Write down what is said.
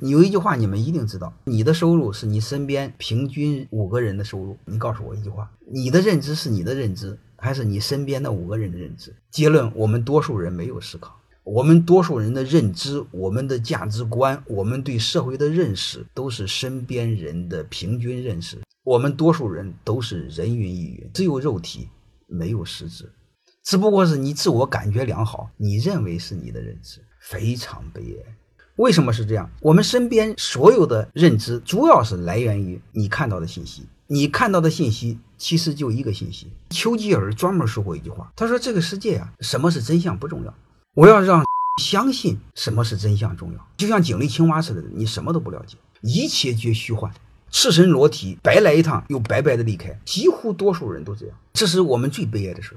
有一句话你们一定知道：你的收入是你身边平均五个人的收入。你告诉我一句话：你的认知是你的认知，还是你身边的五个人的认知？结论：我们多数人没有思考。我们多数人的认知、我们的价值观、我们对社会的认识，都是身边人的平均认识。我们多数人都是人云亦云，只有肉体，没有实质。只不过是你自我感觉良好，你认为是你的认知，非常悲哀。为什么是这样？我们身边所有的认知，主要是来源于你看到的信息。你看到的信息，其实就一个信息。丘吉尔专门说过一句话，他说：“这个世界啊，什么是真相不重要，我要让相信什么是真相重要。就像井里青蛙似的，你什么都不了解，一切皆虚幻。”赤身裸体，白来一趟，又白白的离开，几乎多数人都这样，这是我们最悲哀的事。